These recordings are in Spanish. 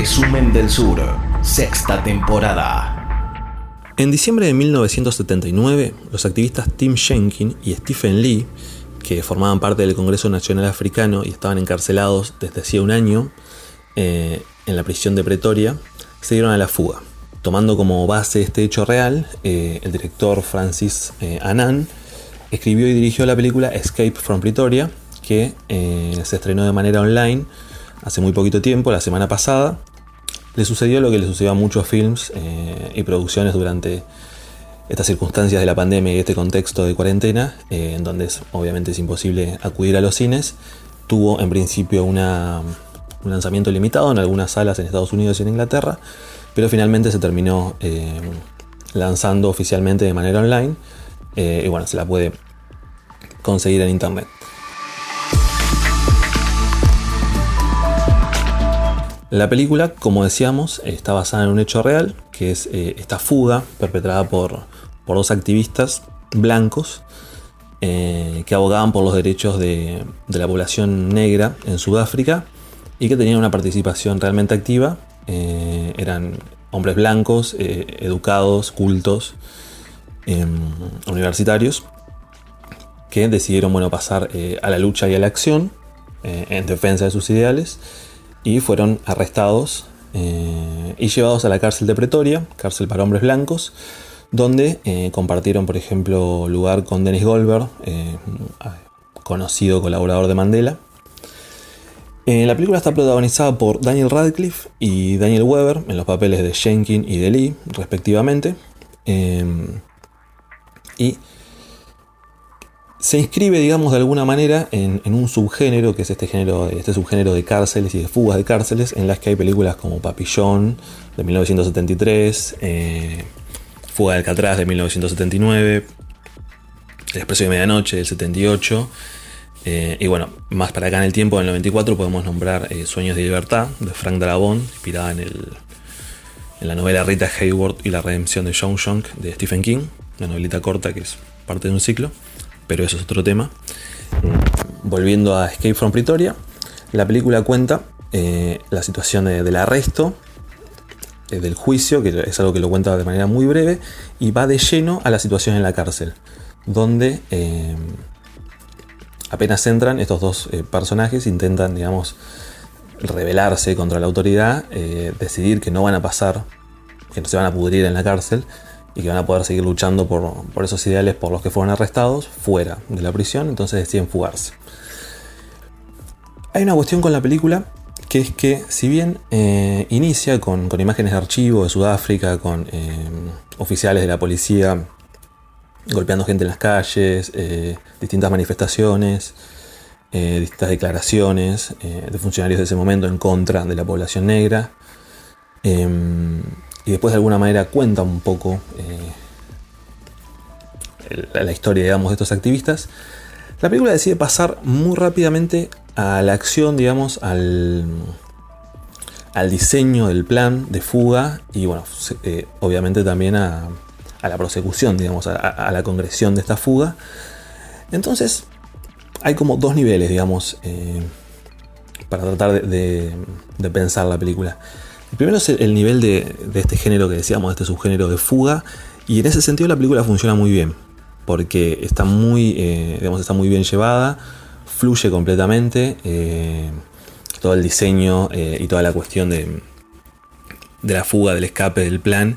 resumen del sur, sexta temporada. En diciembre de 1979, los activistas Tim Schenkin y Stephen Lee, que formaban parte del Congreso Nacional Africano y estaban encarcelados desde hacía un año eh, en la prisión de Pretoria, se dieron a la fuga. Tomando como base este hecho real, eh, el director Francis eh, Annan escribió y dirigió la película Escape from Pretoria, que se estrenó de manera online hace muy poquito tiempo, la semana pasada, le sucedió lo que le sucedió a muchos films eh, y producciones durante estas circunstancias de la pandemia y este contexto de cuarentena, eh, en donde obviamente es imposible acudir a los cines. Tuvo en principio un lanzamiento limitado en algunas salas en Estados Unidos y en Inglaterra, pero finalmente se terminó eh, lanzando oficialmente de manera online y bueno, se la puede conseguir en internet. La película, como decíamos, está basada en un hecho real, que es eh, esta fuga perpetrada por, dos activistas blancos eh, que abogaban por los derechos de, la población negra en Sudáfrica y que tenían una participación realmente activa. Eh, eran hombres blancos, educados, cultos, em, universitarios, que decidieron bueno, pasar a la lucha y a la acción en defensa de sus ideales y fueron arrestados eh, y llevados a la cárcel de Pretoria, cárcel para hombres blancos, donde eh, compartieron, por ejemplo, lugar con Dennis Goldberg, eh, conocido colaborador de Mandela. la película está protagonizada por Daniel Radcliffe y Daniel Weber en los papeles de Shenkin y de Lee, respectivamente. y se inscribe, digamos, de alguna manera en, un subgénero, que es este, género, este subgénero de cárceles y de fugas de cárceles, en las que hay películas como Papillon de 1973, eh, Fuga de Alcatraz de 1979, El Expreso de Medianoche del 78, eh, y bueno, más para acá en el tiempo, en el 94, podemos nombrar eh, Sueños de Libertad de Frank Darabont, inspirada en, la novela Rita Hayworth y la redención de John Shunk de Stephen King, una novelita corta que es parte de un ciclo pero eso es otro tema. volviendo a Escape from Pretoria, la película cuenta eh, la situación del arresto, eh, del juicio, que es algo que lo cuenta de manera muy breve, y va de lleno a la situación en la cárcel, donde eh, apenas entran estos dos personajes, intentan, digamos, rebelarse contra la autoridad, decidir que no van a pasar, que no se van a pudrir en la cárcel, y que van a poder seguir luchando por, esos ideales por los que fueron arrestados fuera de la prisión, entonces deciden fugarse. Hay una cuestión con la película que es que si bien eh, inicia con, imágenes de archivo de Sudáfrica, con eh, oficiales de la policía golpeando gente en las calles, eh, distintas manifestaciones, distintas declaraciones de funcionarios de ese momento en contra de la población negra, y después de alguna manera cuenta un poco eh, la historia, digamos, de estos activistas, la película decide pasar muy rápidamente a la acción, digamos, al, al diseño del plan de fuga y, bueno, eh, obviamente también a, la prosecución, digamos, a, la congresión de esta fuga. Entonces, hay como dos niveles, digamos, eh, para tratar de pensar la película. El primero es el nivel de, este género que decíamos, de este subgénero de fuga, y en ese sentido la película funciona muy bien, porque está muy, eh, está muy bien llevada, fluye completamente, eh, todo el diseño eh, y toda la cuestión de, de, la fuga, del escape, del plan,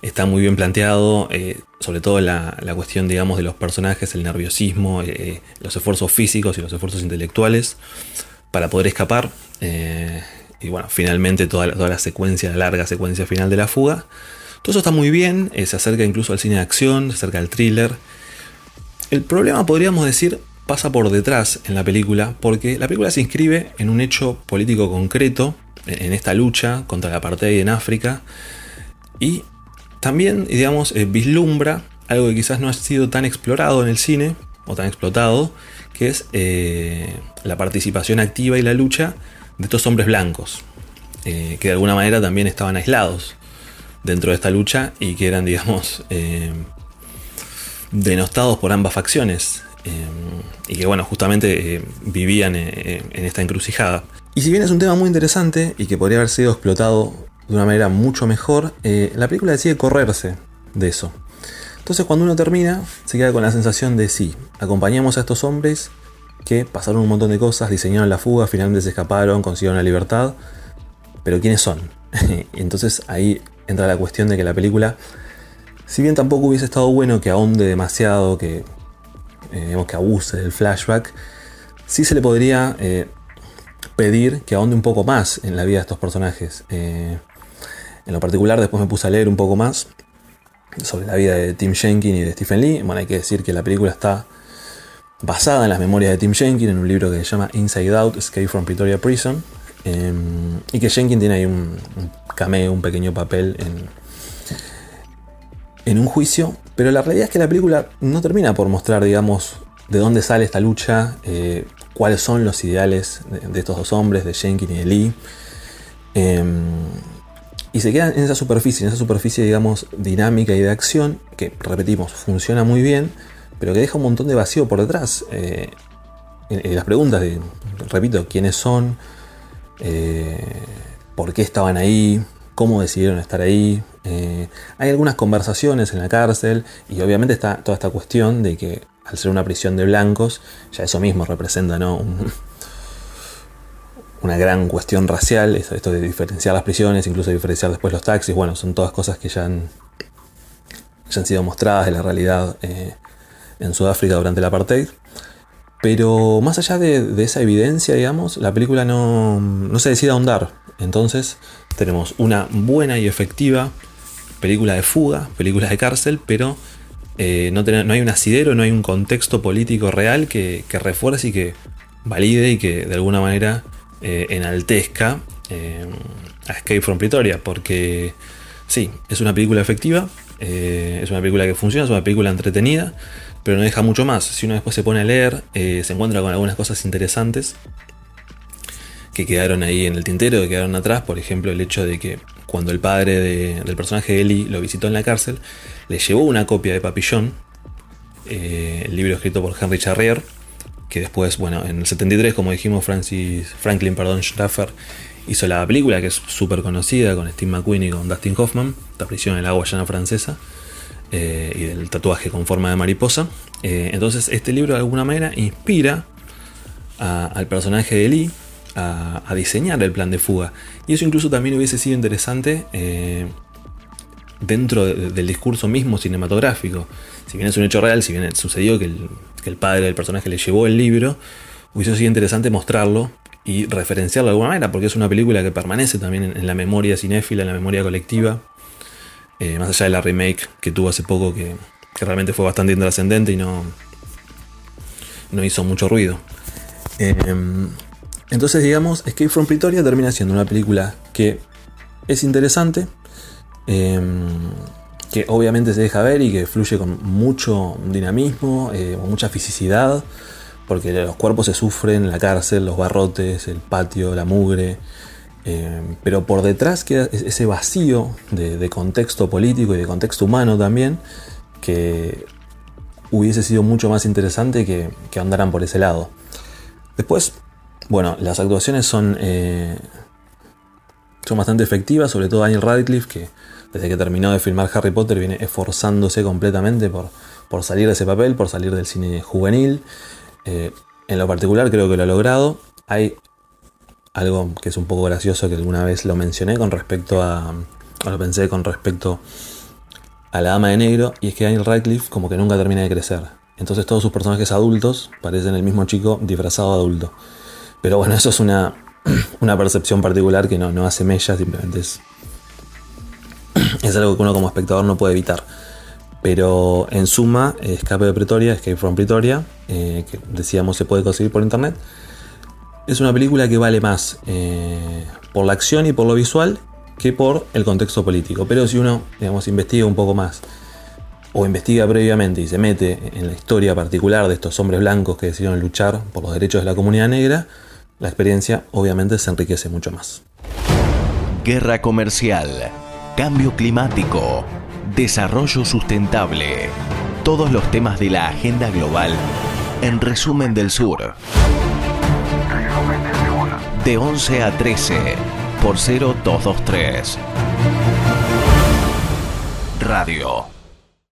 está muy bien planteado, sobre todo la, la, cuestión, digamos, de los personajes, el nerviosismo, los esfuerzos físicos y los esfuerzos intelectuales para poder escapar y bueno, finalmente toda la, secuencia, la larga secuencia final de la fuga. Todo eso está muy bien, eh, se acerca incluso al cine de acción, se acerca al thriller. El problema, podríamos decir, pasa por detrás en la película, porque la película se inscribe en un hecho político concreto, en esta lucha contra la apartheid en África, y también, digamos, eh, vislumbra algo que quizás no ha sido tan explorado en el cine, o tan explotado, que es eh, la participación activa y la lucha de estos hombres blancos, eh, que de alguna manera también estaban aislados dentro de esta lucha y que eran, digamos, eh, denostados por ambas facciones. Eh, y que, bueno, justamente vivían en esta encrucijada. Y si bien es un tema muy interesante y que podría haber sido explotado de una manera mucho mejor, la película decide correrse de eso. Entonces cuando uno termina, se queda con la sensación de sí, acompañamos a estos hombres que pasaron un montón de cosas, diseñaron la fuga, finalmente se escaparon, consiguieron la libertad, pero ¿quiénes son? Entonces ahí entra la cuestión de que la película, si bien tampoco hubiese estado bueno que ahonde demasiado, que, eh, que abuse del flashback, sí se le podría eh, pedir que ahonde un poco más en la vida de estos personajes. Eh, en lo particular, después me puse a leer un poco más sobre la vida de Tim Jenkins y de Stephen Lee. Bueno, hay que decir que la película está basada en las memorias de Tim Jenkins, en un libro que se llama Inside Out, Escape from Pretoria Prison. Em, y que Jenkins tiene ahí un, cameo, un pequeño papel en, en un juicio. Pero la realidad es que la película no termina por mostrar, digamos, de dónde sale esta lucha, eh, cuáles son los ideales de, estos dos hombres, de Jenkins y de Lee. Em, y se queda en esa superficie, en esa superficie, digamos, dinámica y de acción, que, repetimos, funciona muy bien, pero que deja un montón de vacío por detrás. Eh, las preguntas de, repito, quiénes son, eh, por qué estaban ahí, cómo decidieron estar ahí. Eh, hay algunas conversaciones en la cárcel y obviamente está toda esta cuestión de que al ser una prisión de blancos, ya eso mismo representa ¿no? una gran cuestión racial, esto de diferenciar las prisiones, incluso diferenciar después los taxis, bueno, son todas cosas que ya han sido mostradas de la realidad en Sudáfrica durante el apartheid. Pero más allá de, esa evidencia, digamos, la película no, se decide ahondar. Entonces tenemos una buena y efectiva película de fuga, película de cárcel, pero eh, no, no, hay un asidero, no hay un contexto político real que, refuerce y que valide y que de alguna manera eh, enaltezca eh, a Escape from Pretoria, porque sí, es una película efectiva, es una película que funciona, es una película entretenida, pero no deja mucho más. Si uno después se pone a leer, eh, se encuentra con algunas cosas interesantes que quedaron ahí en el tintero, que quedaron atrás. Por ejemplo, el hecho de que cuando el padre del personaje de Ellie lo visitó en la cárcel, le llevó una copia de Papillon, eh, el libro escrito por Henry Charrier, que después, bueno, en el 73, como dijimos, Francis, Franklin perdón, Schaffer hizo la película que es súper conocida con Steve McQueen y con Dustin Hoffman, La prisión en la Guayana francesa. Eh, y del tatuaje con forma de mariposa. Eh, entonces este libro de alguna manera inspira al personaje de Lee a, diseñar el plan de fuga. Y eso incluso también hubiese sido interesante eh, dentro del discurso mismo cinematográfico. Si bien es un hecho real, si bien sucedió que el, padre del personaje le llevó el libro, hubiese sido interesante mostrarlo y referenciarlo de alguna manera, porque es una película que permanece también en la memoria cinéfila, en la memoria colectiva. Eh, más allá de la remake que tuvo hace poco, que, realmente fue bastante intrascendente y no, no hizo mucho ruido. Em, entonces, digamos, Escape from Pretoria termina siendo una película que es interesante, em, que obviamente se deja ver y que fluye con mucho dinamismo, eh, mucha fisicidad, porque los cuerpos se sufren, la cárcel, los barrotes, el patio, la mugre. Eh, pero por detrás queda ese vacío de, contexto político y de contexto humano también, que hubiese sido mucho más interesante que, andaran por ese lado. Después, bueno, las actuaciones son, eh, son bastante efectivas, sobre todo Daniel Radcliffe, que desde que terminó de filmar Harry Potter viene esforzándose completamente por, por salir de ese papel, por salir del cine juvenil. Eh, en lo particular creo que lo ha logrado. Hay algo que es un poco gracioso que alguna vez lo mencioné con respecto a, o lo pensé con respecto a la dama de negro, y es que Daniel Radcliffe como que nunca termina de crecer. Entonces todos sus personajes adultos parecen el mismo chico disfrazado adulto. Pero bueno, eso es una, una percepción particular que no, no hace mella, simplemente es, es algo que uno como espectador no puede evitar. Pero en suma, Escape de Pretoria, Escape from Pretoria, eh, que decíamos se puede conseguir por internet, es una película que vale más eh, por la acción y por lo visual que por el contexto político. Pero si uno, digamos, investiga un poco más o investiga previamente y se mete en la historia particular de estos hombres blancos que decidieron luchar por los derechos de la comunidad negra, la experiencia obviamente se enriquece mucho más. Guerra comercial, cambio climático, desarrollo sustentable, todos los temas de la agenda global en resumen del sur de 11 a 13 por 0223. Radio